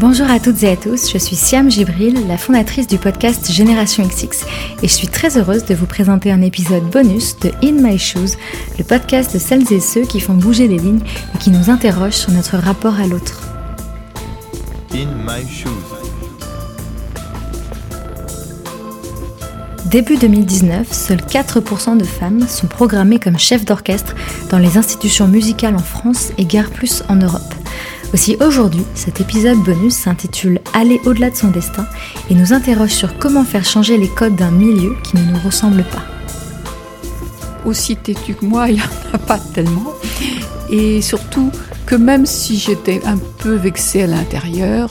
Bonjour à toutes et à tous, je suis Siam Gibril, la fondatrice du podcast Génération XX, et je suis très heureuse de vous présenter un épisode bonus de In My Shoes, le podcast de celles et ceux qui font bouger les lignes et qui nous interrogent sur notre rapport à l'autre. In My Shoes. Début 2019, seuls 4% de femmes sont programmées comme chefs d'orchestre dans les institutions musicales en France et guère plus en Europe. Aussi aujourd'hui, cet épisode bonus s'intitule Aller au-delà de son destin et nous interroge sur comment faire changer les codes d'un milieu qui ne nous ressemble pas. Aussi têtu que moi, il n'y en a pas tellement. Et surtout que même si j'étais un peu vexée à l'intérieur,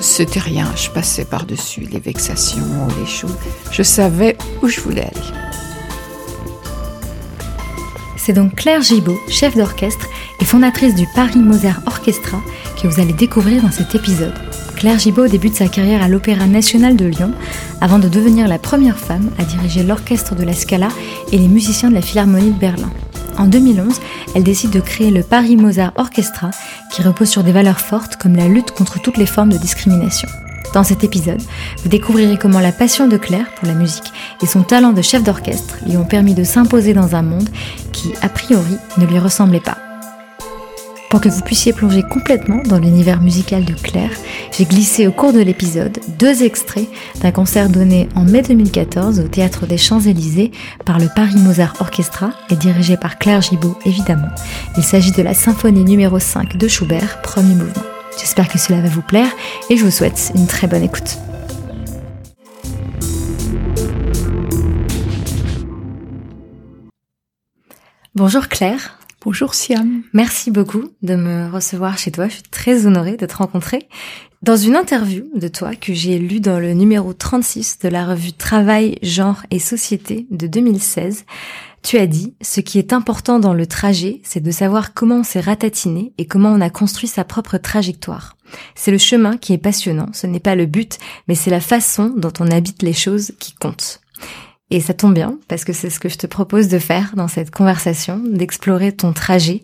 c'était rien, je passais par-dessus les vexations, les choses. Je savais où je voulais aller. C'est donc Claire Gibaud, chef d'orchestre et fondatrice du Paris Mozart Orchestra, que vous allez découvrir dans cet épisode. Claire Gibaud débute sa carrière à l'Opéra national de Lyon avant de devenir la première femme à diriger l'orchestre de la Scala et les musiciens de la Philharmonie de Berlin. En 2011, elle décide de créer le Paris Mozart Orchestra qui repose sur des valeurs fortes comme la lutte contre toutes les formes de discrimination. Dans cet épisode, vous découvrirez comment la passion de Claire pour la musique et son talent de chef d'orchestre lui ont permis de s'imposer dans un monde qui, a priori, ne lui ressemblait pas. Pour que vous puissiez plonger complètement dans l'univers musical de Claire, j'ai glissé au cours de l'épisode deux extraits d'un concert donné en mai 2014 au Théâtre des Champs-Élysées par le Paris Mozart Orchestra et dirigé par Claire Gibault évidemment. Il s'agit de la symphonie numéro 5 de Schubert, premier mouvement. J'espère que cela va vous plaire et je vous souhaite une très bonne écoute. Bonjour Claire. Bonjour Siam. Merci beaucoup de me recevoir chez toi. Je suis très honorée de te rencontrer. Dans une interview de toi que j'ai lue dans le numéro 36 de la revue Travail, Genre et Société de 2016, tu as dit, ce qui est important dans le trajet, c'est de savoir comment on s'est ratatiné et comment on a construit sa propre trajectoire. C'est le chemin qui est passionnant, ce n'est pas le but, mais c'est la façon dont on habite les choses qui compte. Et ça tombe bien, parce que c'est ce que je te propose de faire dans cette conversation, d'explorer ton trajet,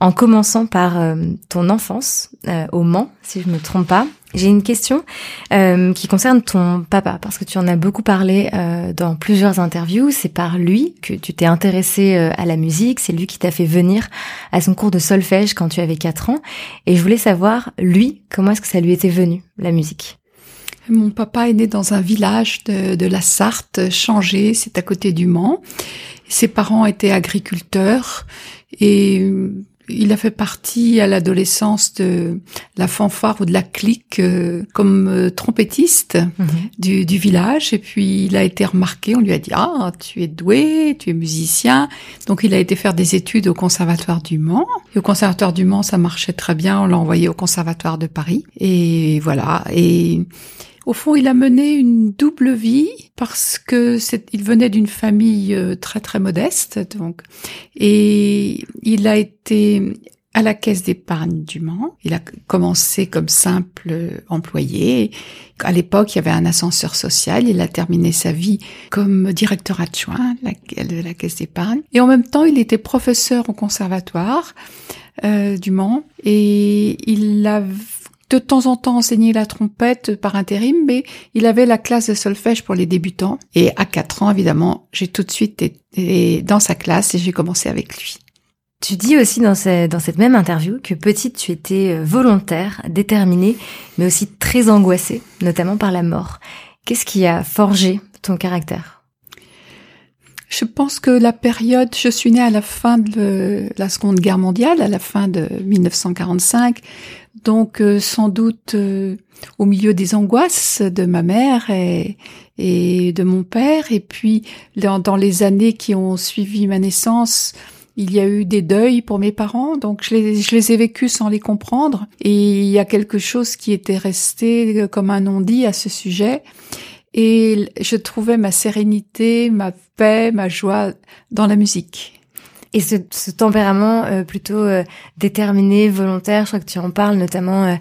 en commençant par euh, ton enfance euh, au Mans, si je me trompe pas. J'ai une question euh, qui concerne ton papa, parce que tu en as beaucoup parlé dans plusieurs interviews. C'est par lui que tu t'es intéressé à la musique, c'est lui qui t'a fait venir à son cours de solfège quand tu avais 4 ans. Et je voulais savoir, lui, comment est-ce que ça lui était venu, la musique? Mon papa est né dans un village de, la Sarthe, Changé, c'est à côté du Mans. Ses parents étaient agriculteurs et euh, il a fait partie à l'adolescence de la fanfare ou de la clique euh, comme euh, trompettiste mhm. du, du, village. Et puis il a été remarqué, on lui a dit ah tu es doué, tu es musicien. Donc il a été faire des études au conservatoire du Mans. Et au conservatoire du Mans ça marchait très bien, on l'a envoyé au conservatoire de Paris. Et voilà. Et au fond, il a mené une double vie parce que il venait d'une famille euh, très très modeste, donc, et il a été à la caisse d'épargne du Mans. Il a commencé comme simple employé. À l'époque, il y avait un ascenseur social. Il a terminé sa vie comme directeur adjoint de la caisse d'épargne. Et en même temps, il était professeur au conservatoire euh, du Mans. Et il a de temps en temps enseigné la trompette par intérim, mais il avait la classe de solfège pour les débutants. Et à 4 ans, évidemment, j'ai tout de suite été dans sa classe et j'ai commencé avec lui. Tu dis aussi dans, dans cette même interview que petite, tu étais euh, volontaire, déterminée, mais aussi très angoissée, notamment par la mort. Qu'est-ce qui a forgé ton caractère? Je pense que la période, je suis née à la fin de la Seconde Guerre mondiale, à la fin de 1945, donc euh, sans doute euh, au milieu des angoisses de ma mère et, et de mon père, et puis dans, les années qui ont suivi ma naissance, il y a eu des deuils pour mes parents, donc je les, je les ai vécus sans les comprendre, et il y a quelque chose qui était resté comme un non-dit à ce sujet. Et je trouvais ma sérénité, ma paix, ma joie dans la musique. Et ce, ce tempérament euh, plutôt euh, déterminé, volontaire, je crois que tu en parles notamment euh,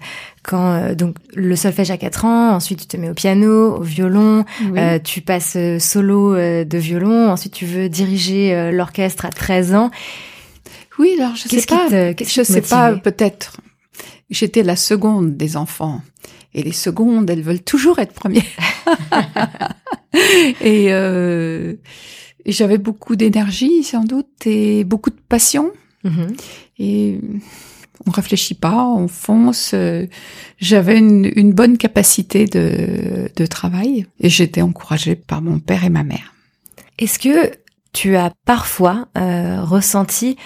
quand donc le solfège à 4 ans, ensuite tu te mets au piano, au violon, tu passes solo de violon, ensuite tu veux diriger l'orchestre à 13 ans. Oui, alors je sais pas, je sais pas, peut-être j'étais la seconde des enfants. Et les secondes, elles veulent toujours être premières. et, euh, et j'avais beaucoup d'énergie, sans doute, et beaucoup de passion. Mhm. Et on réfléchit pas, on fonce. Euh, J'avais une, une bonne capacité de, de travail et j'étais encouragée par mon père et ma mère. Est-ce que tu as parfois euh, ressenti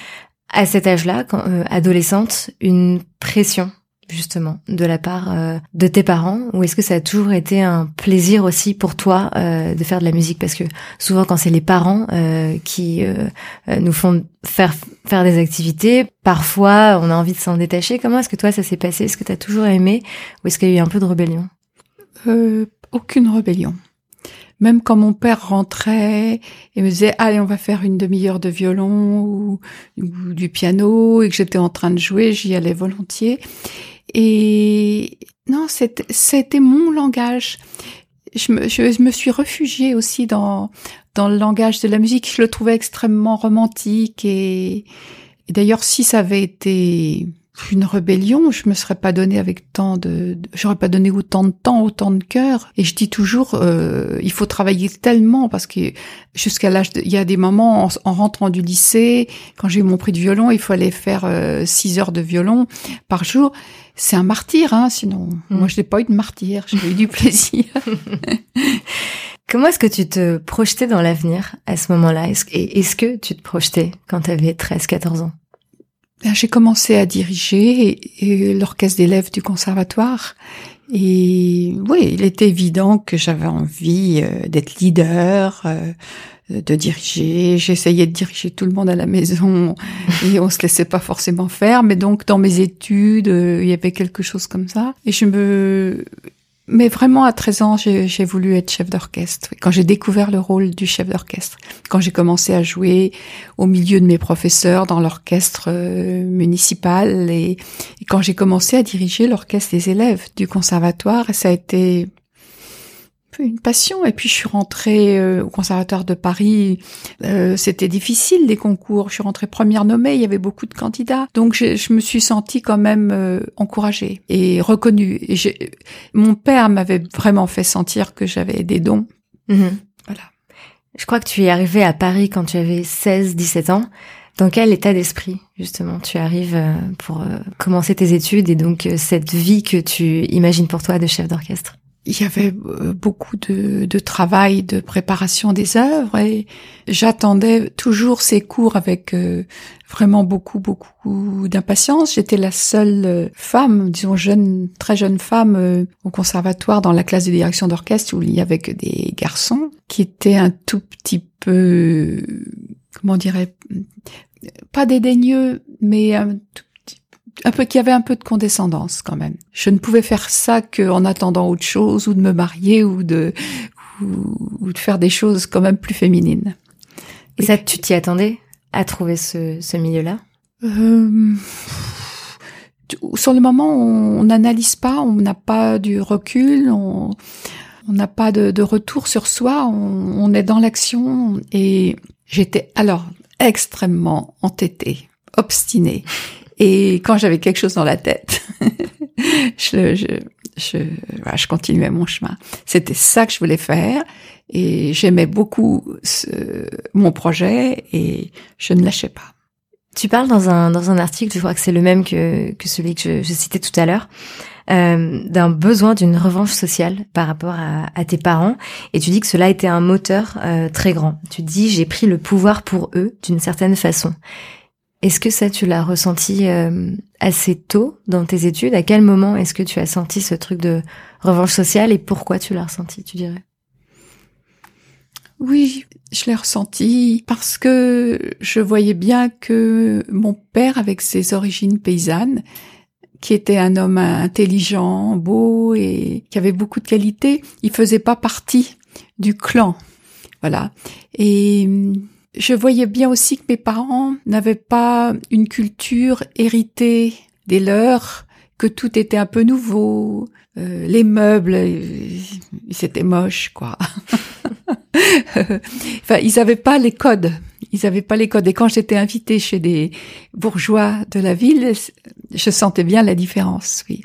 à cet âge-là, quand, euh, adolescente, une pression justement de la part euh, de tes parents ou est-ce que ça a toujours été un plaisir aussi pour toi euh, de faire de la musique? Parce que souvent quand c'est les parents euh, qui euh, euh, nous font faire faire des activités parfois on a envie de s'en détacher comment est-ce que toi ça s'est passé? Est-ce que tu as toujours aimé ou est-ce qu'il y a eu un peu de rébellion? Euh, aucune rébellion. Même quand mon père rentrait et me disait allez on va faire une demi-heure de violon ou, ou du piano et que j'étais en train de jouer, j'y allais volontiers. Et non, c'était mon langage. Je me, je me suis réfugiée aussi dans dans le langage de la musique. Je le trouvais extrêmement romantique et d'ailleurs si ça avait été une rébellion, je me serais pas donné avec tant de, j'aurais pas donné autant de temps, autant de cœur. Et je dis toujours, euh, il faut travailler tellement parce que jusqu'à l'âge, de- il y a des moments en, en rentrant du lycée, quand j'ai eu mon prix de violon, il fallait faire euh, six heures de violon par jour. C'est un martyr, hein. Sinon, Mm. moi je n'ai pas eu de martyr, j'ai eu du plaisir. comment est-ce que tu te projetais dans l'avenir à ce moment-là? Est-ce, et est-ce que tu te projetais quand tu avais 13 14 ans? J'ai commencé à diriger l'orchestre d'élèves du conservatoire. Et oui, il était évident que j'avais envie euh, d'être leader, euh, de diriger. J'essayais de diriger tout le monde à la maison et on se laissait pas forcément faire. Mais donc dans mes études, euh, il y avait quelque chose comme ça. Et je me mais vraiment, à 13 ans, j'ai voulu être chef d'orchestre. Quand j'ai découvert le rôle du chef d'orchestre, quand j'ai commencé à jouer au milieu de mes professeurs dans l'orchestre euh, municipal et, quand j'ai commencé à diriger l'orchestre des élèves du conservatoire, ça a été peu une passion. Et puis je suis rentrée euh, au conservatoire de Paris. Euh, C'était difficile les concours. Je suis rentrée première nommée. Il y avait beaucoup de candidats, donc je, je me suis sentie quand même euh, encouragée et reconnue. Et mon père m'avait vraiment fait sentir que j'avais des dons. Mhm. Voilà. Je crois que tu es arrivé à Paris quand tu avais 16-17 ans. Dans quel état d'esprit, justement, tu arrives euh, pour euh, commencer tes études et donc cette vie que tu imagines pour toi de chef d'orchestre? Il y avait euh, beaucoup de, de travail de préparation des œuvres et j'attendais toujours ces cours avec euh, vraiment beaucoup beaucoup d'impatience. J'étais la seule euh, femme, disons jeune, très jeune femme au conservatoire dans la classe de direction d'orchestre où il y avait que des garçons qui étaient un tout petit peu, comment dirais, pas dédaigneux, mais un tout un peu qui avait un peu de condescendance quand même. Je ne pouvais faire ça qu'en attendant autre chose ou de me marier ou de ou, ou de faire des choses quand même plus féminines. Et ça, tu t'y attendais à trouver ce, ce milieu-là? Euh, sur le moment, on n'analyse pas, on n'a pas du recul, on on n'a pas de, de retour sur soi, on, on est dans l'action et j'étais alors extrêmement entêtée, obstinée. Et quand j'avais quelque chose dans la tête, je, je, je, je continuais mon chemin. C'était ça que je voulais faire et j'aimais beaucoup ce, mon projet et je ne lâchais pas. Tu parles dans un, dans un article, je crois que c'est le même que, que celui que je, je citais tout à l'heure, euh, d'un besoin d'une revanche sociale par rapport à, à tes parents. Et tu dis que cela était un moteur euh, très grand. Tu dis, j'ai pris le pouvoir pour eux d'une certaine façon. Est-ce que ça, tu l'as ressenti euh, assez tôt dans tes études? À quel moment est-ce que tu as senti ce truc de revanche sociale et pourquoi tu l'as ressenti, tu dirais? Oui, je l'ai ressenti parce que je voyais bien que mon père, avec ses origines paysannes, qui était un homme intelligent, beau et qui avait beaucoup de qualités, il faisait pas partie du clan. Voilà. Et je voyais bien aussi que mes parents n'avaient pas une culture héritée des leurs, que tout était un peu nouveau, euh, les meubles, c'était moche, quoi. enfin, ils n'avaient pas les codes. Ils n'avaient pas les codes. Et quand j'étais invitée chez des bourgeois de la ville, je sentais bien la différence, oui.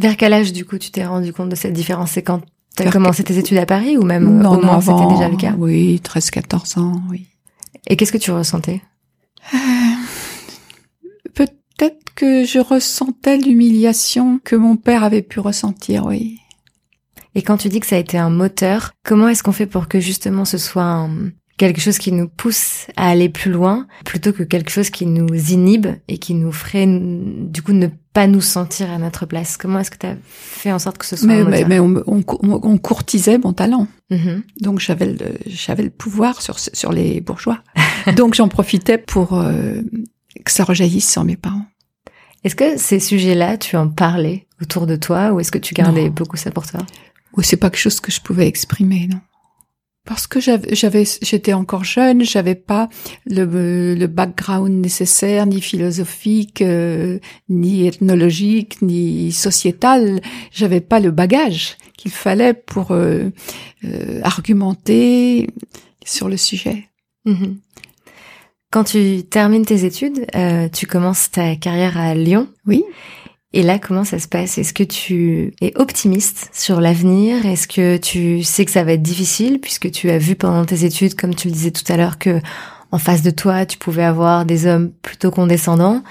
Vers quel âge, du coup, tu t'es rendu compte de cette différence? C'est quand tu as commencé tes études à Paris ou même non, au moment c'était déjà le cas? Oui, 13, 14 ans, oui. Et qu'est-ce que tu ressentais? Euh, Peut-être que je ressentais l'humiliation que mon père avait pu ressentir, oui. Et quand tu dis que ça a été un moteur, comment est-ce qu'on fait pour que justement ce soit un, quelque chose qui nous pousse à aller plus loin plutôt que quelque chose qui nous inhibe et qui nous ferait du coup ne pas nous sentir à notre place Comment est-ce que tu as fait en sorte que ce soit mais, mais, on, on, on, courtisait mon talent. Mhm. Donc j'avais le, j'avais le pouvoir sur, sur les bourgeois. Donc j'en profitais pour euh, que ça rejaillisse sur mes parents. Est-ce que ces sujets-là, tu en parlais autour de toi ou est-ce que tu gardais beaucoup ça pour toi? Ou c'est pas quelque chose que je pouvais exprimer, non parce que j'avais, j'étais encore jeune, j'avais pas le, le, background nécessaire, ni philosophique, euh, ni ethnologique, ni sociétal. J'avais pas le bagage qu'il fallait pour euh, euh, argumenter sur le sujet. Mhm. Quand tu termines tes études, tu commences ta carrière à Lyon. Oui. Et là, comment ça se passe? Est-ce que tu es optimiste sur l'avenir? Est-ce que tu sais que ça va être difficile puisque tu as vu pendant tes études, comme tu le disais tout à l'heure, que en face de toi, tu pouvais avoir des hommes plutôt condescendants?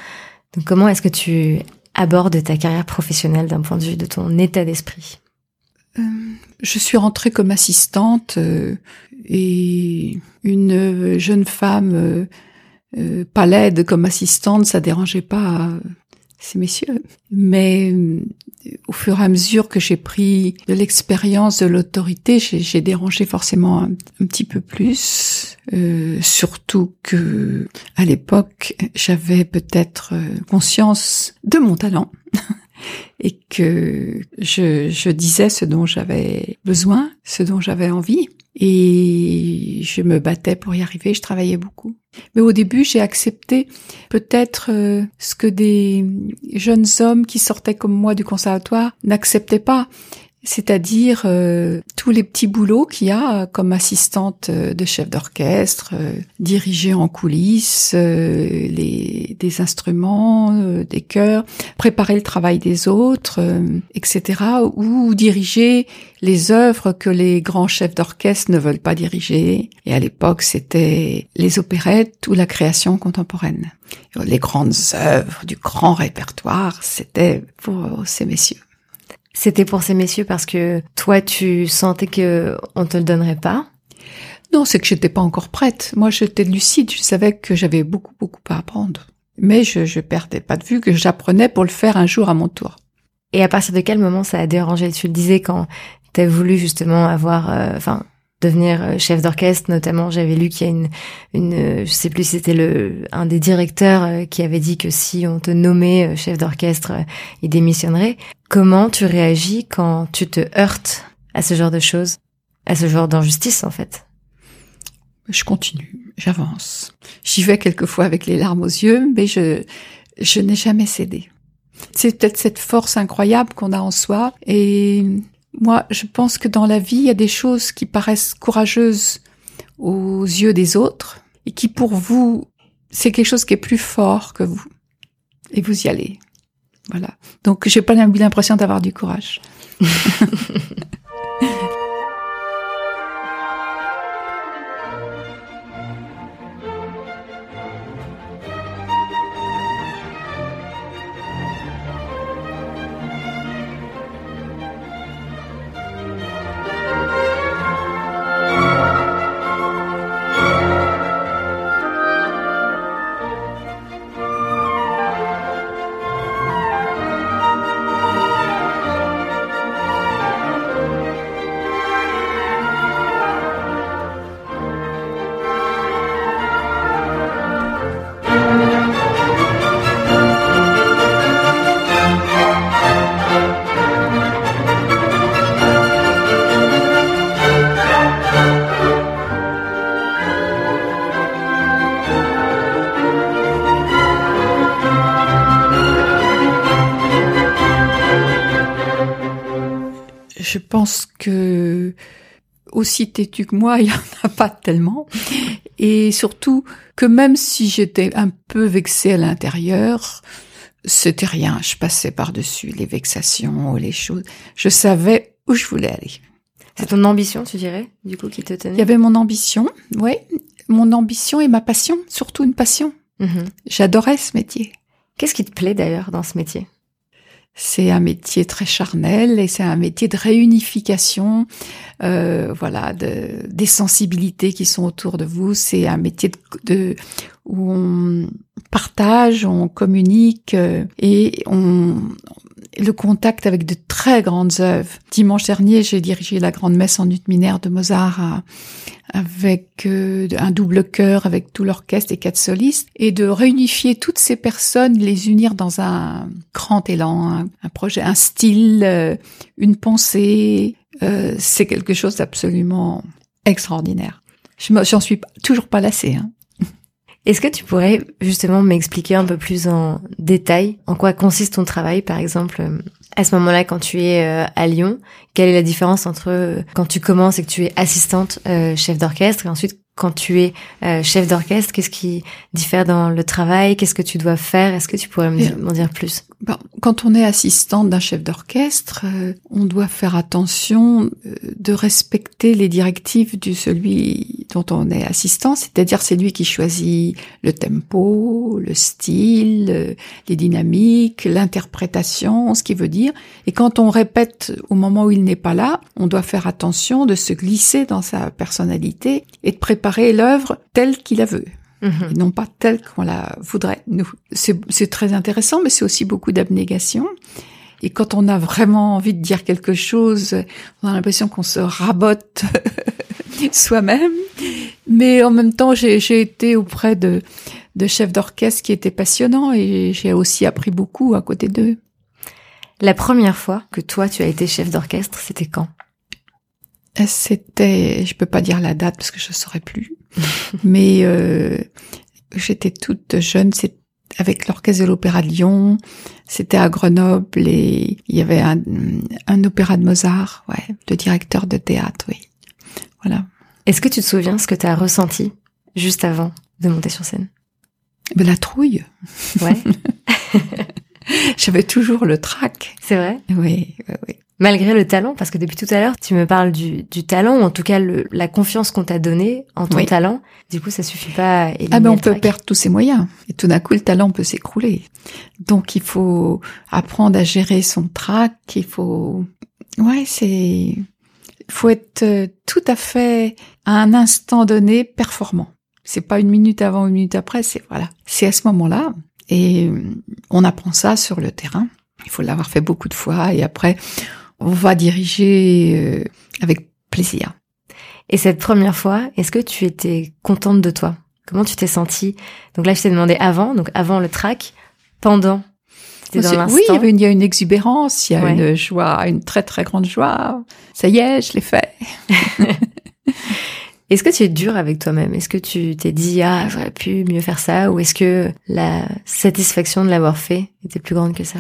Donc, comment est-ce que tu abordes ta carrière professionnelle d'un point de vue de ton état d'esprit? Euh, Je suis rentrée comme assistante euh, et une jeune femme euh, pas laide comme assistante, ça dérangeait pas ces messieurs. Mais euh, au fur et à mesure que j'ai pris de l'expérience, de l'autorité, j'ai dérangé forcément un, petit peu plus. Euh, surtout que à l'époque, j'avais peut-être euh, conscience de mon talent. et que je, je disais ce dont j'avais besoin, ce dont j'avais envie. Et je me battais pour y arriver, je travaillais beaucoup. Mais au début, j'ai accepté peut-être euh, ce que des jeunes hommes qui sortaient comme moi du conservatoire n'acceptaient pas c'est-à-dire euh, tous les petits boulots qu'il y a comme assistante euh, de chef d'orchestre, euh, diriger en coulisses les, des instruments, des chœurs, préparer le travail des autres, etc. Ou diriger les œuvres que les grands chefs d'orchestre ne veulent pas diriger. Et à l'époque, c'était les opérettes ou la création contemporaine. Les grandes œuvres du grand répertoire, c'était pour ces messieurs. C'était pour ces messieurs parce que toi, tu sentais que on te le donnerait pas? Non, c'est que j'étais pas encore prête. Moi, j'étais lucide. Je savais que j'avais beaucoup, beaucoup à apprendre. Mais je, je perdais pas de vue que j'apprenais pour le faire un jour à mon tour. Et à partir de quel moment ça a dérangé? Tu le disais quand t'as voulu justement avoir, euh, enfin, devenir euh, chef d'orchestre notamment j'avais lu qu'il y a une une euh, je sais plus si c'était le un des directeurs qui avait dit que si on te nommait chef d'orchestre il démissionnerait comment tu réagis quand tu te heurtes à ce genre de choses à ce genre d'injustice en fait? Je continue j'avance j'y vais quelquefois avec les larmes aux yeux mais je je n'ai jamais cédé c'est peut-être cette force incroyable qu'on a en soi et moi, je pense que dans la vie, il y a des choses qui paraissent courageuses aux yeux des autres et qui pour vous, c'est quelque chose qui est plus fort que vous. Et vous y allez. Voilà. Donc, j'ai pas l'impression d'avoir du courage. pense que aussi têtu que moi, il y en a pas tellement. Et surtout que même si j'étais un peu vexée à l'intérieur, c'était rien. Je passais par-dessus les vexations, les choses. Je savais où je voulais aller. C'est ton ambition, tu dirais, du coup, qui te tenait? Il y avait mon ambition, oui, mon ambition et ma passion, surtout une passion. Mhm. J'adorais ce métier. Qu'est-ce qui te plaît d'ailleurs dans ce métier? C'est un métier très charnel et c'est un métier de réunification, euh, voilà, de, des sensibilités qui sont autour de vous. C'est un métier de, de- où on partage, on communique euh, et on le contact avec de très grandes œuvres. Dimanche dernier, j'ai dirigé la grande messe en ut mineur de Mozart avec euh, un double chœur, avec tout l'orchestre et quatre solistes, et de réunifier toutes ces personnes, les unir dans un grand élan, un, projet, un style, euh, une pensée. euh, c'est quelque chose d'absolument extraordinaire. J'en suis toujours pas lassée. Hein. Est-ce que tu pourrais justement m'expliquer un peu plus en détail en quoi consiste ton travail, par exemple, euh, à ce moment-là quand tu es euh, à Lyon? Quelle est la différence entre euh, quand tu commences et que tu es assistante chef d'orchestre et ensuite quand tu es euh, chef d'orchestre Qu'est-ce qui diffère dans le travail? Qu'est-ce que tu dois faire? Est-ce que tu pourrais me Bien. dire- m'en dire plus? Ben, quand on est assistante d'un chef d'orchestre, euh, on doit faire attention euh, de respecter les directives du celui dont on est assistant, c'est-à-dire c'est lui qui choisit le tempo, le style, euh, les dynamiques, l'interprétation, ce qu'il veut dire. Et quand on répète au moment où il n'est pas là, on doit faire attention de se glisser dans sa personnalité et de préparer l'œuvre telle qu'il la veut Mhm. et non pas telle qu'on la voudrait, nous. C'est très intéressant, mais c'est aussi beaucoup d'abnégation. Et quand on a vraiment envie de dire quelque chose, on a l'impression qu'on se rabote soi-même. Mais en même temps, j'ai j'ai été auprès de, de chefs d'orchestre qui étaient passionnants et j'ai aussi appris beaucoup à côté d'eux. La première fois que toi tu as été chef d'orchestre, c'était quand? C'était, je peux pas dire la date parce que je saurais plus, mais euh, j'étais toute jeune. C'est avec l'orchestre de l'Opéra de Lyon. C'était à Grenoble et il y avait un, un opéra de Mozart, ouais, de directeur de théâtre, oui. Voilà. Est-ce que tu te souviens ce que tu as ressenti juste avant de monter sur scène? Mais la trouille, Ouais, j'avais toujours le trac. c'est vrai? Oui, oui, oui. Malgré le talent, parce que depuis tout à l'heure, tu me parles du, du talent, ou en tout cas le, la confiance qu'on t'a donnée en ton Oui. talent. Du coup, ça suffit pas à Ah ben on peut perdre tous ses moyens et tout d'un coup le talent peut s'écrouler. Donc il faut apprendre à gérer son trac, il faut ouais, c'est il faut être euh, tout à fait à un instant donné performant. C'est pas une minute avant, une minute après, c'est voilà, c'est à ce moment-là et euh, on apprend ça sur le terrain. Il faut l'avoir fait beaucoup de fois et après va diriger euh, avec plaisir. Et cette première fois, est-ce que tu étais contente de toi? Comment tu t'es sentie? Donc là, je t'ai demandé avant, donc avant le track, pendant. Dans. Oui, il y, avait une, il y a une exubérance, il y a Ouais. une joie, une très très grande joie. Ça y est, je l'ai fait. Est-ce que tu es dur avec toi-même? Est-ce que tu t'es dit ah j'aurais pu mieux faire ça? Ou est-ce que la satisfaction de l'avoir fait était plus grande que ça?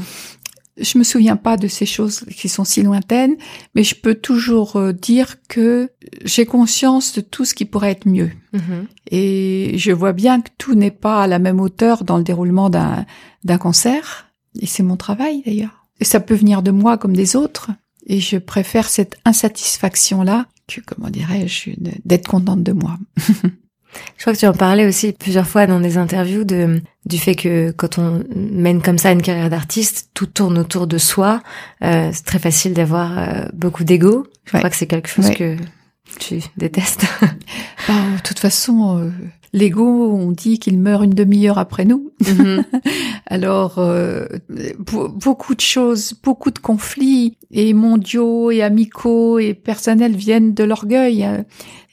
Je me souviens pas de ces choses qui sont si lointaines, mais je peux toujours euh, dire que j'ai conscience de tout ce qui pourrait être mieux. Mhm. Et je vois bien que tout n'est pas à la même hauteur dans le déroulement d'un d'un concert. Et c'est mon travail d'ailleurs. Et ça peut venir de moi comme des autres. Et je préfère cette insatisfaction-là que, comment dirais-je, une- d'être contente de moi. Je crois que tu en parlais aussi plusieurs fois dans des interviews de du fait que quand on mène comme ça une carrière d'artiste, tout tourne autour de soi. Euh, c'est très facile d'avoir euh, beaucoup d'ego. Je Ouais. crois que c'est quelque chose Ouais. que tu détestes. Bah, de toute façon, euh, l'ego, on dit qu'il meurt une demi-heure après nous. Mhm. Alors, euh, be- beaucoup de choses, beaucoup de conflits, et mondiaux, et amicaux, et personnels viennent de l'orgueil. Euh,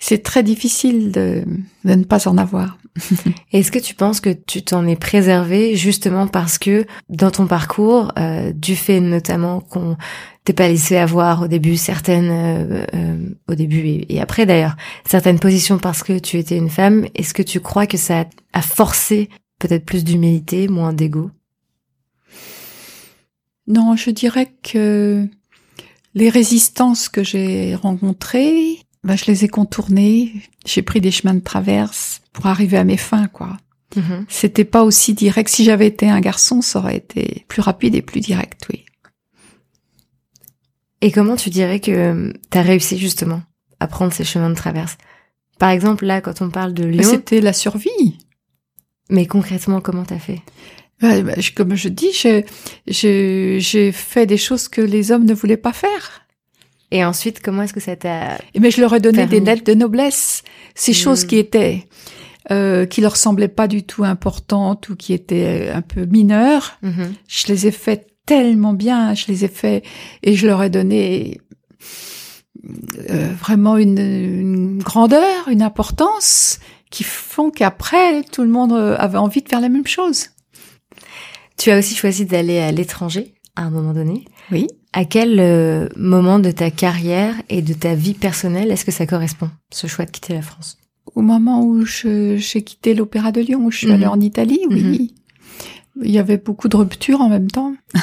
C'est très difficile de, de ne pas en avoir. Est-ce que tu penses que tu t'en es préservé justement parce que dans ton parcours, euh, du fait notamment qu'on t'ait pas laissé avoir au début certaines, euh, euh, au début et, et après d'ailleurs, certaines positions parce que tu étais une femme, est-ce que tu crois que ça a forcé peut-être plus d'humilité, moins d'ego? Non, je dirais que les résistances que j'ai rencontrées ben, je les ai contournés. J'ai pris des chemins de traverse pour arriver à mes fins, quoi. Mhm. C'était pas aussi direct. Si j'avais été un garçon, ça aurait été plus rapide et plus direct, oui. Et comment tu dirais que tu as réussi justement à prendre ces chemins de traverse? Par exemple, là, quand on parle de Lyon, C'était la survie. mais concrètement, comment t'as fait? Bah, je- comme je dis, j'ai fait des choses que les hommes ne voulaient pas faire. Et ensuite, comment est-ce que ça t'a... Mais je leur ai donné Permis. des lettres de noblesse. Ces Mm. choses qui étaient, euh, qui leur semblaient pas du tout importantes ou qui étaient un peu mineures, Mhm. je les ai fait tellement bien. Je les ai fait et je leur ai donné euh, vraiment une, une grandeur, une importance qui font qu'après tout le monde euh, avait envie de faire la même chose. Tu as aussi choisi d'aller à l'étranger à un moment donné. Oui. À quel euh, moment de ta carrière et de ta vie personnelle est-ce que ça correspond, ce choix de quitter la France? Au moment où j'ai quitté l'Opéra de Lyon, où je suis Mhm. allée en Italie, oui. Il y avait beaucoup de ruptures en même temps.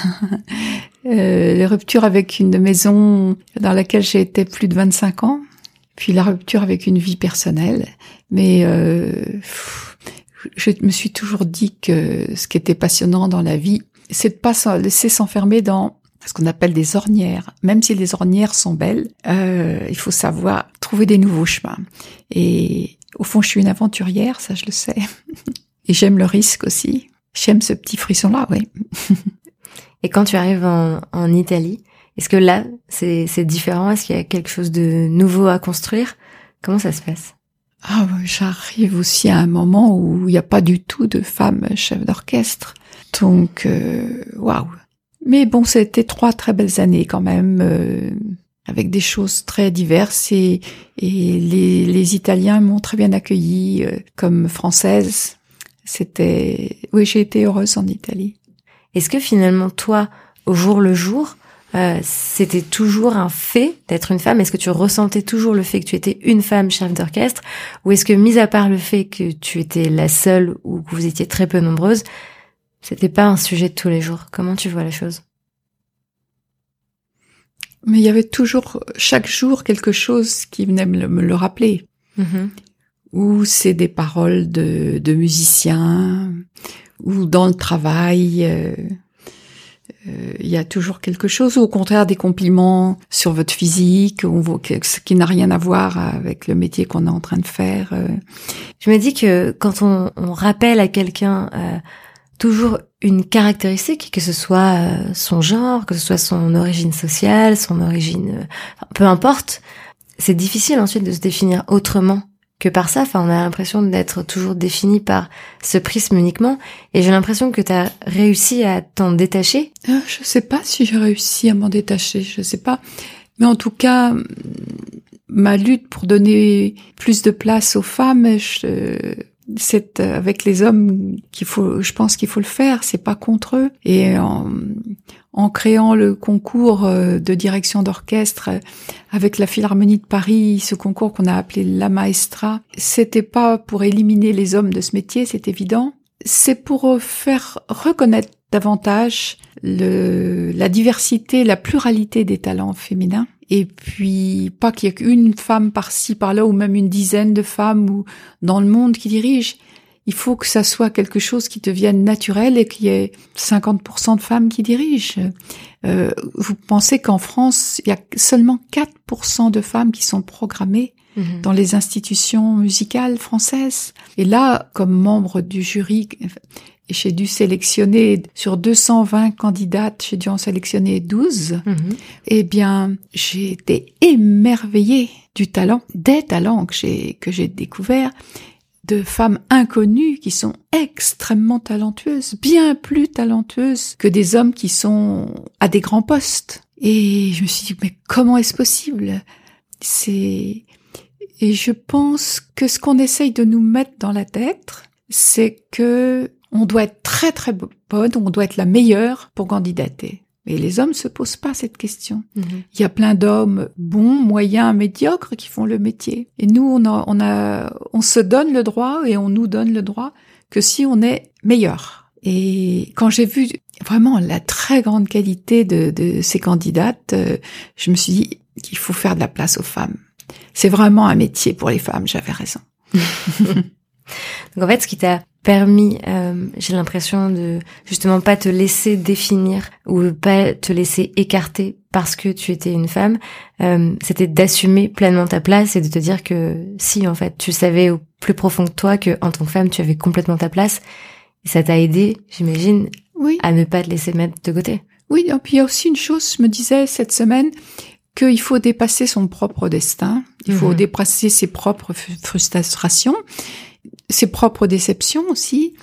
Euh, les ruptures avec une maison dans laquelle j'ai été plus de 25 ans, puis la rupture avec une vie personnelle. Mais euh, pff, je me suis toujours dit que ce qui était passionnant dans la vie, c'est de pas laisser s'enfermer dans ce qu'on appelle des ornières. Même si les ornières sont belles, euh, il faut savoir trouver des nouveaux chemins. Et au fond, je suis une aventurière, ça je le sais. Et j'aime le risque aussi. J'aime ce petit frisson-là, oui. Et quand tu arrives en, en Italie, est-ce que là, c'est différent? Est-ce qu'il y a quelque chose de nouveau à construire? Comment ça se passe? Ah, ouais, j'arrive aussi à un moment où il n'y a pas du tout de femmes chefs d'orchestre. Donc, euh, waouh. Mais bon, c'était trois très belles années quand même, euh, avec des choses très diverses et, et les, les Italiens m'ont très bien accueillie euh, comme française. C'était, oui, j'ai été heureuse en Italie. Est-ce que finalement, toi, au jour le jour, euh, c'était toujours un fait d'être une femme? Est-ce que tu ressentais toujours le fait que tu étais une femme chef d'orchestre? Ou est-ce que, mis à part le fait que tu étais la seule ou que vous étiez très peu nombreuses, c'était pas un sujet de tous les jours Comment tu vois la chose? Mais il y avait toujours, chaque jour, quelque chose qui venait me le, me le rappeler. Mhm. ou c'est des paroles de, de musiciens, ou dans le travail, euh, euh, il y a toujours quelque chose, ou au contraire des compliments sur votre physique, ou vo- que- ce qui n'a rien à voir avec le métier qu'on est en train de faire. euh. Je me dis que quand on, on rappelle à quelqu'un euh, toujours une caractéristique, que ce soit euh, son genre, que ce soit son origine sociale, son origine, euh, peu importe, c'est difficile ensuite de se définir autrement que par ça. Enfin, on a l'impression d'être toujours défini par ce prisme uniquement. Et j'ai l'impression que tu as réussi à t'en détacher. Euh, Je sais pas si j'ai réussi à m'en détacher, je sais pas. Mais en tout cas, hum, ma lutte pour donner plus de place aux femmes, je- c'est euh, avec les hommes qu'il faut, je pense qu'il faut le faire, c'est pas contre eux. Et en, en créant le concours euh, de direction d'orchestre euh, avec la Philharmonie de Paris, ce concours qu'on a appelé la Maestra, c'était pas pour éliminer les hommes de ce métier, c'est évident. C'est pour faire reconnaître davantage le, la diversité, la pluralité des talents féminins. Et puis, pas qu'il y ait qu'une femme par-ci, par-là, ou même une dizaine de femmes ou dans le monde qui dirigent. Il faut que ça soit quelque chose qui devienne naturel et qu'il y ait 50% de femmes qui dirigent. Euh, vous pensez qu'en France, il y a seulement 4% de femmes qui sont programmées Mhm. dans les institutions musicales françaises. Et là, comme membre du jury, j'ai dû sélectionner sur 220 candidates, j'ai dû en sélectionner 12. Mhm. Eh bien, j'ai été émerveillée du talent, des talents que j'ai que j'ai découverts de femmes inconnues qui sont extrêmement talentueuses, bien plus talentueuses que des hommes qui sont à des grands postes. Et je me suis dit, mais comment est-ce possible? C'est et je pense que ce qu'on essaye de nous mettre dans la tête, c'est que on doit être très très bonne, on doit être la meilleure pour candidater. Mais les hommes se posent pas cette question. Mhm. Il y a plein d'hommes bons, moyens, médiocres qui font le métier. Et nous, on a, on a, on se donne le droit et on nous donne le droit que si on est meilleur. Et quand j'ai vu vraiment la très grande qualité de, de ces candidates, euh, je me suis dit qu'il faut faire de la place aux femmes. C'est vraiment un métier pour les femmes. J'avais raison. Donc en fait, ce qui t'a permis, euh, j'ai l'impression de justement pas te laisser définir ou pas te laisser écarter parce que tu étais une femme, euh, c'était d'assumer pleinement ta place et de te dire que si en fait tu savais au plus profond de toi que en tant que femme tu avais complètement ta place et ça t'a aidé, j'imagine, Oui. à ne pas te laisser mettre de côté. Oui, et puis il y a aussi une chose, je me disais cette semaine, qu'il faut dépasser son propre destin, il faut Mhm. dépasser ses propres frustrations, ses propres déceptions aussi,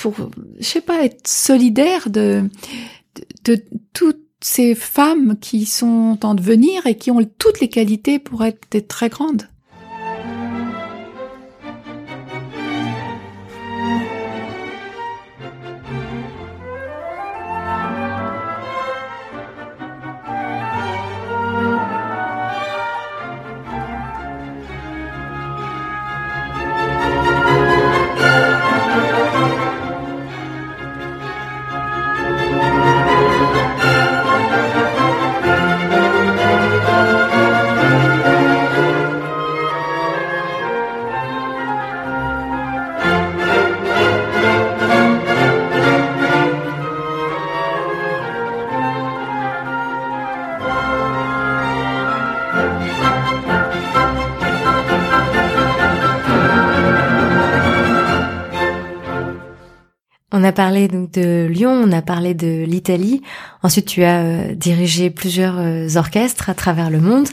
pour, je sais pas, être solidaire de, de, de toutes ces femmes qui sont en devenir et qui ont toutes les qualités pour être des très grandes. Parlé donc de Lyon, on a parlé de l'Italie. Ensuite, tu as euh, dirigé plusieurs euh, orchestres à travers le monde.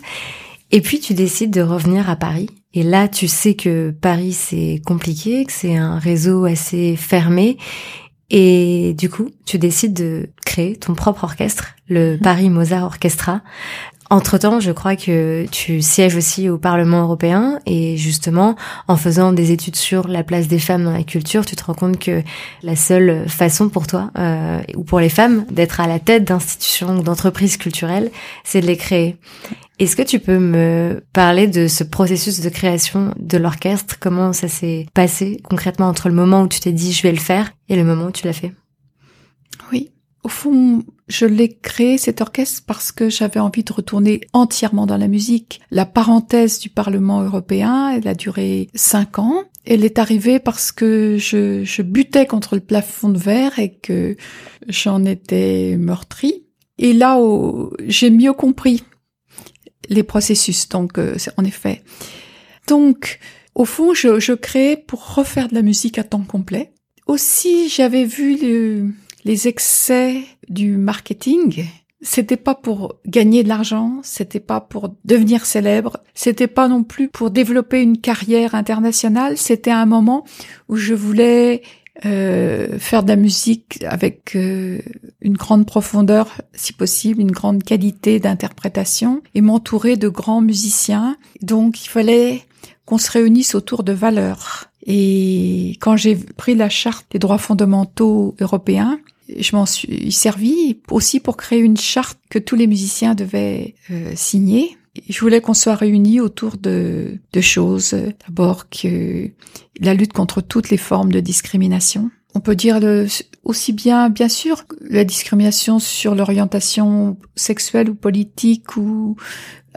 Et puis, tu décides de revenir à Paris. Et là, tu sais que Paris, c'est compliqué, que c'est un réseau assez fermé. Et du coup, tu décides de créer ton propre orchestre, le Paris Mozart Orchestra. Entre-temps, je crois que tu sièges aussi au Parlement européen et justement, en faisant des études sur la place des femmes dans la culture, tu te rends compte que la seule façon pour toi euh, ou pour les femmes d'être à la tête d'institutions ou d'entreprises culturelles, c'est de les créer. Est-ce que tu peux me parler de ce processus de création de l'orchestre? Comment ça s'est passé concrètement entre le moment où tu t'es dit je vais le faire et le moment où tu l'as fait? Oui. Au fond, je l'ai créé cet orchestre parce que j'avais envie de retourner entièrement dans la musique. La parenthèse du Parlement européen, elle a duré cinq ans. Elle est arrivée parce que je, je butais contre le plafond de verre et que j'en étais meurtrie. Et là, j'ai mieux compris les processus. Donc, euh, en effet. Donc, au fond, je, je créais pour refaire de la musique à temps complet. Aussi, j'avais vu le- les excès du marketing. C'était pas pour gagner de l'argent, c'était pas pour devenir célèbre, c'était pas non plus pour développer une carrière internationale, c'était un moment où je voulais euh, faire de la musique avec euh, une grande profondeur, si possible, une grande qualité d'interprétation et m'entourer de grands musiciens. Donc il fallait qu'on se réunisse autour de valeurs. Et quand j'ai pris la charte des droits fondamentaux européens, je m'en suis servi aussi pour créer une charte que tous les musiciens devaient euh, signer. Je voulais qu'on soit réunis autour de, de choses. D'abord que la lutte contre toutes les formes de discrimination. On peut dire le, aussi bien, bien sûr, la discrimination sur l'orientation sexuelle ou politique ou,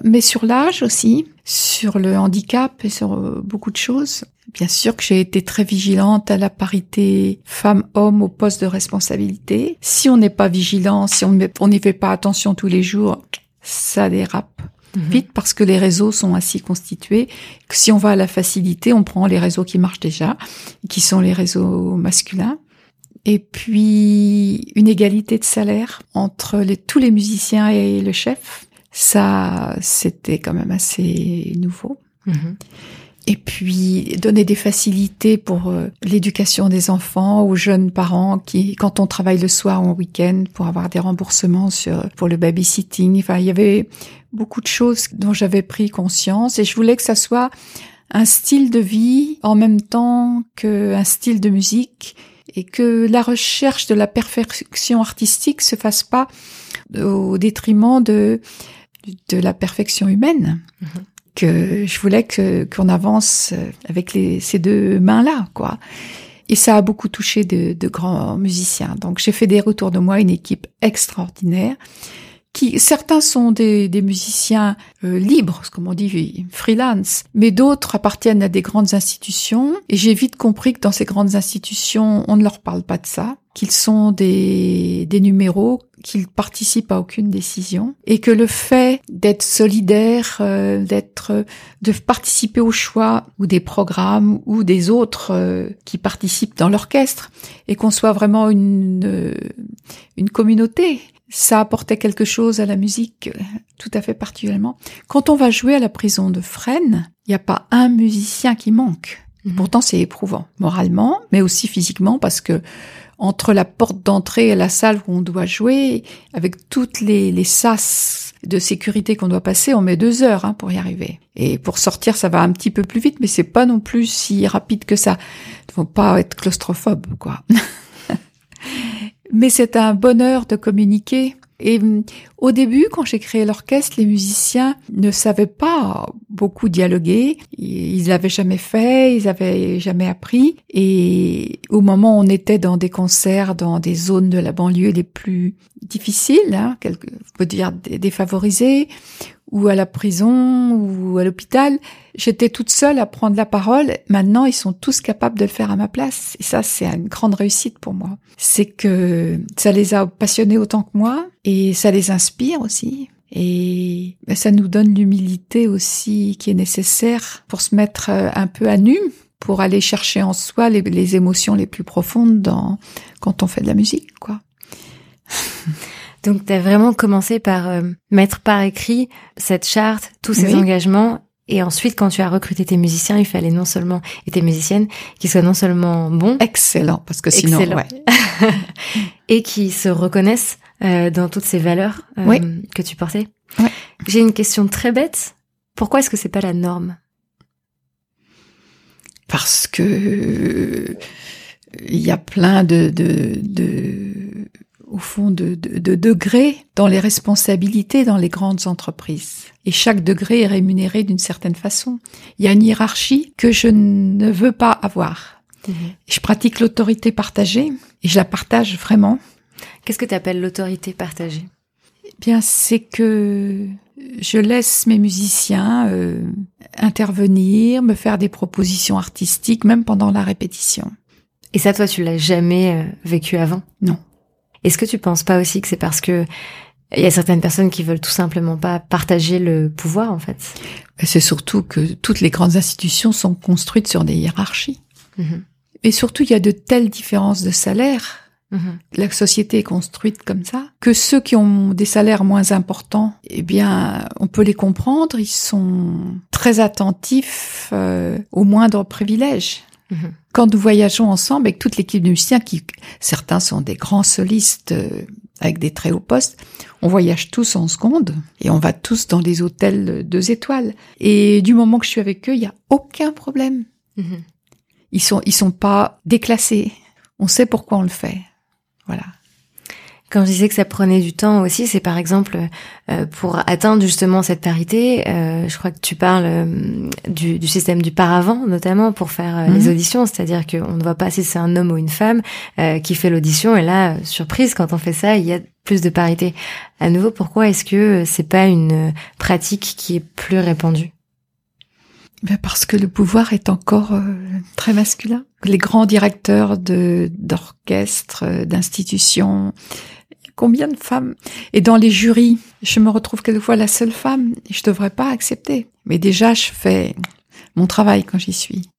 mais sur l'âge aussi, sur le handicap et sur euh, beaucoup de choses. Bien sûr que j'ai été très vigilante à la parité femmes-hommes au poste de responsabilité. Si on n'est pas vigilant, si on n'y fait pas attention tous les jours, ça dérape vite parce que les réseaux sont ainsi constitués que si on va à la facilité, on prend les réseaux qui marchent déjà, qui sont les réseaux masculins. Et puis une égalité de salaire entre les, tous les musiciens et le chef. Ça, c'était quand même assez nouveau. Mhm. Et puis donner des facilités pour euh, l'éducation des enfants aux jeunes parents qui, quand on travaille le soir ou en week-end, pour avoir des remboursements sur pour le babysitting. Enfin, il y avait beaucoup de choses dont j'avais pris conscience et je voulais que ça soit un style de vie en même temps qu'un style de musique et que la recherche de la perfection artistique se fasse pas au détriment de de la perfection humaine que je voulais que qu'on avance avec les, ces deux mains là quoi et ça a beaucoup touché de, de grands musiciens donc j'ai fédéré autour de moi une équipe extraordinaire qui certains sont des, des musiciens euh, libres, comme on dit, freelance, mais d'autres appartiennent à des grandes institutions. Et j'ai vite compris que dans ces grandes institutions, on ne leur parle pas de ça, qu'ils sont des, des numéros, qu'ils participent à aucune décision, et que le fait d'être solidaire, euh, d'être, de participer au choix ou des programmes ou des autres euh, qui participent dans l'orchestre, et qu'on soit vraiment une une communauté ça apportait quelque chose à la musique euh, tout à fait particulièrement. Quand on va jouer à la prison de Fresnes, il n'y a pas un musicien qui manque. Mhm. Pourtant, c'est éprouvant, moralement, mais aussi physiquement, parce que entre la porte d'entrée et la salle où on doit jouer, avec toutes les, les sas de sécurité qu'on doit passer, on met deux heures hein, pour y arriver. Et pour sortir, ça va un petit peu plus vite, mais c'est pas non plus si rapide que ça. Il faut pas être claustrophobe, quoi. mais c'est un bonheur de communiquer. Et hum, au début, quand j'ai créé l'orchestre, les musiciens ne savaient pas beaucoup dialoguer. Ils l'avaient jamais fait, ils avaient jamais appris. Et au moment où on était dans des concerts dans des zones de la banlieue les plus difficiles, hein, quelque, on peut dire défavorisées, ou à la prison ou à l'hôpital. J'étais toute seule à prendre la parole. Maintenant, ils sont tous capables de le faire à ma place. Et ça, c'est une grande réussite pour moi. C'est que ça les a passionnés autant que moi et ça les inspire aussi. Et ben, ça nous donne l'humilité aussi qui est nécessaire pour se mettre euh, un peu à nu, pour aller chercher en soi les, émotions les plus profondes dans, quand on fait de la musique, quoi. Donc tu as vraiment commencé par euh, mettre par écrit cette charte, tous ces engagements et ensuite, quand tu as recruté tes musiciens, il fallait non seulement, et tes musiciennes, qu'ils soient non seulement bons. Excellent, parce que sinon, ouais. et qui se reconnaissent euh, dans toutes ces valeurs euh, que tu portais. Ouais. J'ai une question très bête. Pourquoi est-ce que c'est pas la norme? Parce que il y a plein de, de, de au fond, de, de, degrés dans les responsabilités dans les grandes entreprises. Et chaque degré est rémunéré d'une certaine façon. Il y a une hiérarchie que je ne veux pas avoir. Mhm. Je pratique l'autorité partagée et je la partage vraiment. Qu'est-ce que tu appelles l'autorité partagée? Eh bien, c'est que je laisse mes musiciens euh, intervenir, me faire des propositions artistiques, même pendant la répétition. Et ça, toi, tu l'as jamais euh, vécu avant? Non. Est-ce que tu penses pas aussi que c'est parce que il y a certaines personnes qui veulent tout simplement pas partager le pouvoir, en fait? C'est surtout que toutes les grandes institutions sont construites sur des hiérarchies. Mhm. Et surtout, il y a de telles différences de salaire. Mhm. La société est construite comme ça que ceux qui ont des salaires moins importants, eh bien, on peut les comprendre. Ils sont très attentifs euh, aux moindres privilèges. Mhm. Quand nous voyageons ensemble avec toute l'équipe de musiciens, qui certains sont des grands solistes euh, avec des très hauts postes, on voyage tous en seconde et on va tous dans des hôtels deux étoiles. Et du moment que je suis avec eux, il y a aucun problème. Mhm. Ils sont ils sont pas déclassés. On sait pourquoi on le fait. Voilà. Quand je disais que ça prenait du temps aussi, c'est par exemple euh, pour atteindre justement cette parité. Euh, je crois que tu parles euh, du, du, système du paravent, notamment pour faire les mhm. auditions, c'est-à-dire qu'on ne voit pas si c'est un homme ou une femme qui fait l'audition. Et là, surprise, quand on fait ça, il y a plus de parité. À nouveau, pourquoi est-ce que c'est pas une pratique qui est plus répandue? Ben parce que le pouvoir est encore très masculin. Les grands directeurs de d'orchestres, d'institutions, Combien de femmes Et dans les jurys, je me retrouve quelquefois la seule femme. Et je devrais pas accepter. Mais déjà, je fais mon travail quand j'y suis.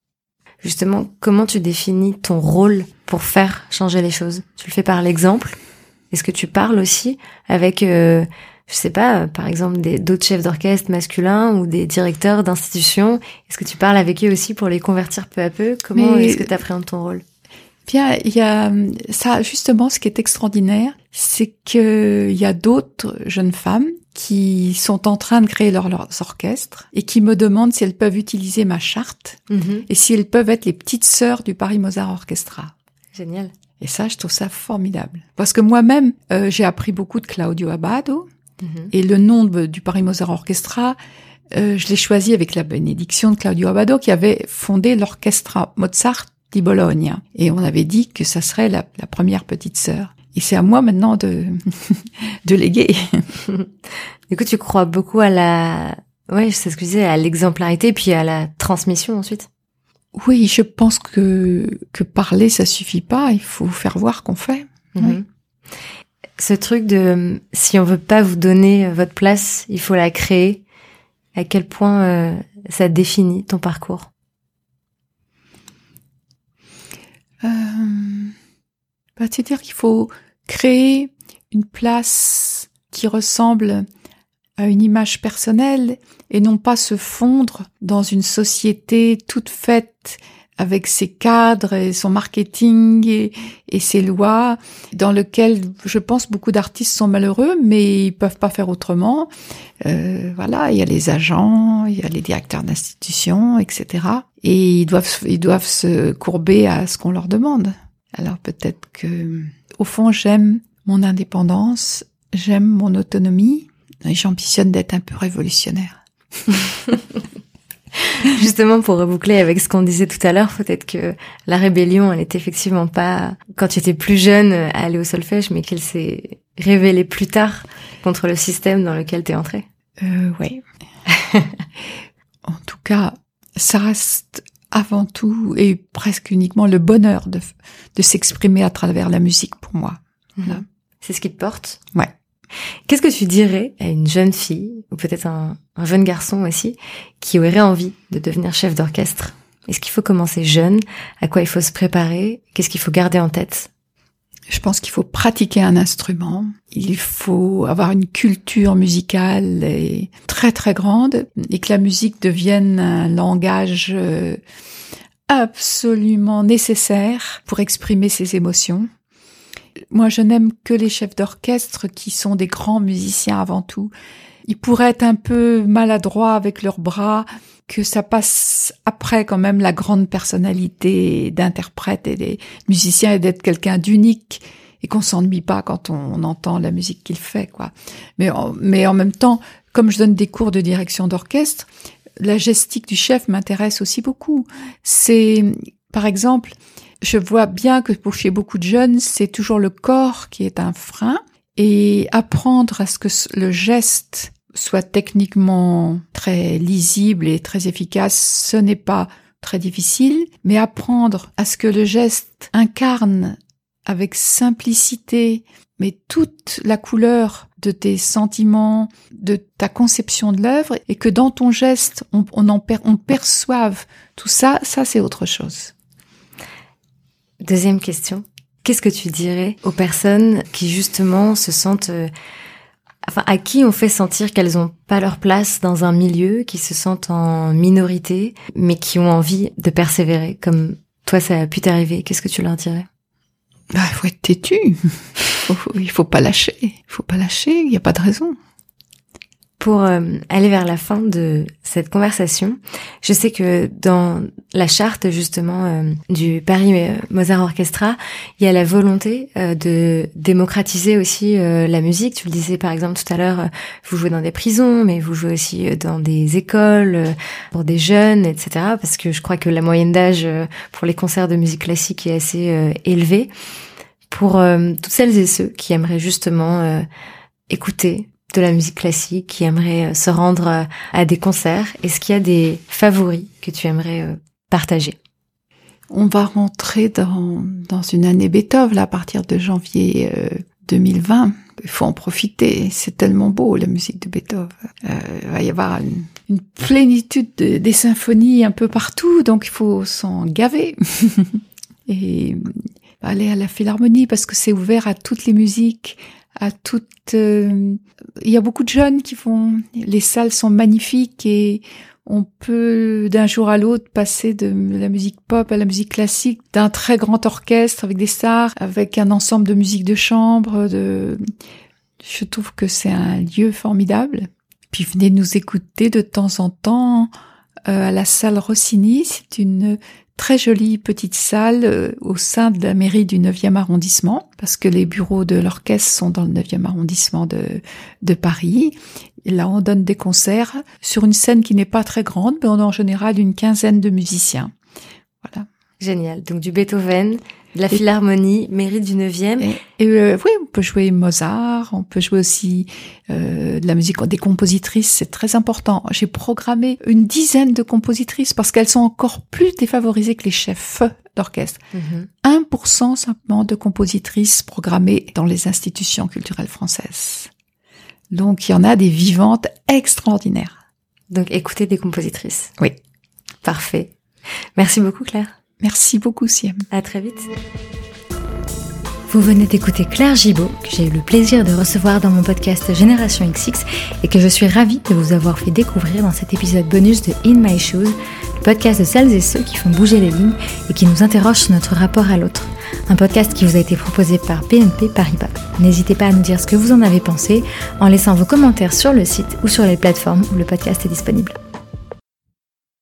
Justement, comment tu définis ton rôle pour faire changer les choses? Tu le fais par l'exemple? Est-ce que tu parles aussi avec, euh, je sais pas, par exemple, d'autres chefs d'orchestre masculins ou des directeurs d'institutions? Est-ce que tu parles avec eux aussi pour les convertir peu à peu? Comment est-ce que tu appréhendes ton rôle? Bien, il y a ça justement. Ce qui est extraordinaire, c'est qu'il y a d'autres jeunes femmes qui sont en train de créer leurs orchestres et qui me demandent si elles peuvent utiliser ma charte mhm. et si elles peuvent être les petites sœurs du Paris Mozart Orchestra. Génial. Et ça, je trouve ça formidable. Parce que moi-même, euh, j'ai appris beaucoup de Claudio Abbado mhm. et le nom du Paris Mozart Orchestra, euh, je l'ai choisi avec la bénédiction de Claudio Abbado qui avait fondé l'orchestra Mozart di Bologna. Et on avait dit que ça serait la, la première petite sœur. Et c'est à moi maintenant de, de léguer. du coup, tu crois beaucoup à la, ouais, c'est ce que je disais, à l'exemplarité puis à la transmission ensuite. Oui, je pense que, que parler, ça suffit pas. Il faut faire voir qu'on fait. Mhm. Ce truc de, si on veut pas vous donner votre place, il faut la créer. À quel point euh, ça définit ton parcours euh, bah, C'est-à-dire qu'il faut créer une place qui ressemble à une image personnelle et non pas se fondre dans une société toute faite avec ses cadres et son marketing et, ses lois, dans lequel je pense beaucoup d'artistes sont malheureux, mais ils peuvent pas faire autrement. Euh, voilà, il y a les agents, il y a les directeurs d'institutions, etc. Et ils doivent, ils doivent se courber à ce qu'on leur demande. Alors peut-être que, au fond, j'aime mon indépendance, j'aime mon autonomie, et j'ambitionne d'être un peu révolutionnaire. Justement, pour reboucler avec ce qu'on disait tout à l'heure, peut-être que la rébellion, elle est effectivement pas quand tu étais plus jeune à aller au solfège, mais qu'elle s'est révélée plus tard contre le système dans lequel tu es entré. Euh, oui. en tout cas, ça reste avant tout et presque uniquement le bonheur de, de s'exprimer à travers la musique pour moi. Mhm. C'est ce qui te porte? Ouais. Qu'est-ce que tu dirais à une jeune fille, ou peut-être un, jeune garçon aussi, qui aurait envie de devenir chef d'orchestre? Est-ce qu'il faut commencer jeune? À quoi il faut se préparer? Qu'est-ce qu'il faut garder en tête? Je pense qu'il faut pratiquer un instrument. Il faut avoir une culture musicale très très grande et que la musique devienne un langage euh, absolument nécessaire pour exprimer ses émotions moi, je n'aime que les chefs d'orchestre qui sont des grands musiciens avant tout. Ils pourraient être un peu maladroits avec leurs bras, que ça passe après quand même la grande personnalité d'interprète et des musiciens et d'être quelqu'un d'unique et qu'on s'ennuie pas quand on, entend la musique qu'il fait, quoi. Mais mais en même temps, comme je donne des cours de direction d'orchestre, la gestique du chef m'intéresse aussi beaucoup. C'est, par exemple, je vois bien que pour chez beaucoup de jeunes, c'est toujours le corps qui est un frein et apprendre à ce que le geste soit techniquement très lisible et très efficace, ce n'est pas très difficile, mais apprendre à ce que le geste incarne avec simplicité, mais toute la couleur de tes sentiments, de ta conception de l'œuvre, et que dans ton geste, on, on perçoive tout ça, ça c'est autre chose. Deuxième question. Qu'est-ce que tu dirais aux personnes qui justement se sentent, euh, enfin, à qui on fait sentir qu'elles n'ont pas leur place dans un milieu, qui se sentent en minorité, mais qui ont envie de persévérer, comme toi ça a pu t'arriver? Qu'est-ce que tu leur dirais? Bah, il faut être têtu. il faut pas lâcher. Il faut pas lâcher. Il n'y a pas de raison. Pour euh, aller vers la fin de cette conversation, je sais que dans la charte justement euh, du Paris euh, Mozart Orchestra, il y a la volonté de démocratiser aussi la musique. Tu le disais par exemple tout à l'heure, vous jouez dans des prisons, mais vous jouez aussi dans des écoles pour des jeunes, etc. Parce que je crois que la moyenne d'âge pour les concerts de musique classique est assez élevée. Pour toutes celles et ceux qui aimeraient justement écouter de la musique classique qui aimerait euh, se rendre euh, à des concerts Est-ce qu'il y a des favoris que tu aimerais euh, partager? On va rentrer dans, dans une année Beethoven là, à partir de janvier 2020. Il faut en profiter. C'est tellement beau la musique de Beethoven. il va y avoir une, plénitude des symphonies un peu partout, donc il faut s'en gaver. Et aller à la philharmonie parce que c'est ouvert à toutes les musiques, à toutes. Euh, il y a beaucoup de jeunes qui font. Les salles sont magnifiques et on peut d'un jour à l'autre passer de la musique pop à la musique classique, d'un très grand orchestre avec des stars, avec un ensemble de musique de chambre. De... Je trouve que c'est un lieu formidable. Puis venez nous écouter de temps en temps euh, à la salle Rossini. C'est une très jolie petite salle euh, au sein de la mairie du 9e arrondissement, parce que les bureaux de l'orchestre sont dans le 9e arrondissement de, Paris. Et là, on donne des concerts sur une scène qui n'est pas très grande, mais on a en général une quinzaine de musiciens. Voilà. Génial. Donc du Beethoven, La Philharmonie, mairie du 9e. Et, euh, oui, on peut jouer Mozart, on peut jouer aussi euh, de la musique des compositrices, c'est très important. J'ai programmé une dizaine de compositrices parce qu'elles sont encore plus défavorisées que les chefs d'orchestre. 1% simplement de compositrices programmées dans les institutions culturelles françaises. Donc il y en a des vivantes extraordinaires. Donc écoutez des compositrices. Oui. Parfait. Merci beaucoup Claire. Merci beaucoup Siem. À très vite. Vous venez d'écouter Claire Gibaud, que j'ai eu le plaisir de recevoir dans mon podcast Génération XX et que je suis ravie de vous avoir fait découvrir dans cet épisode bonus de In My Shoes, le podcast de celles et ceux qui font bouger les lignes et qui nous interrogent sur notre rapport à l'autre. Un podcast qui vous a été proposé par BNP Paribas. N'hésitez pas à nous dire ce que vous en avez pensé en laissant vos commentaires sur le site ou sur les plateformes où le podcast est disponible.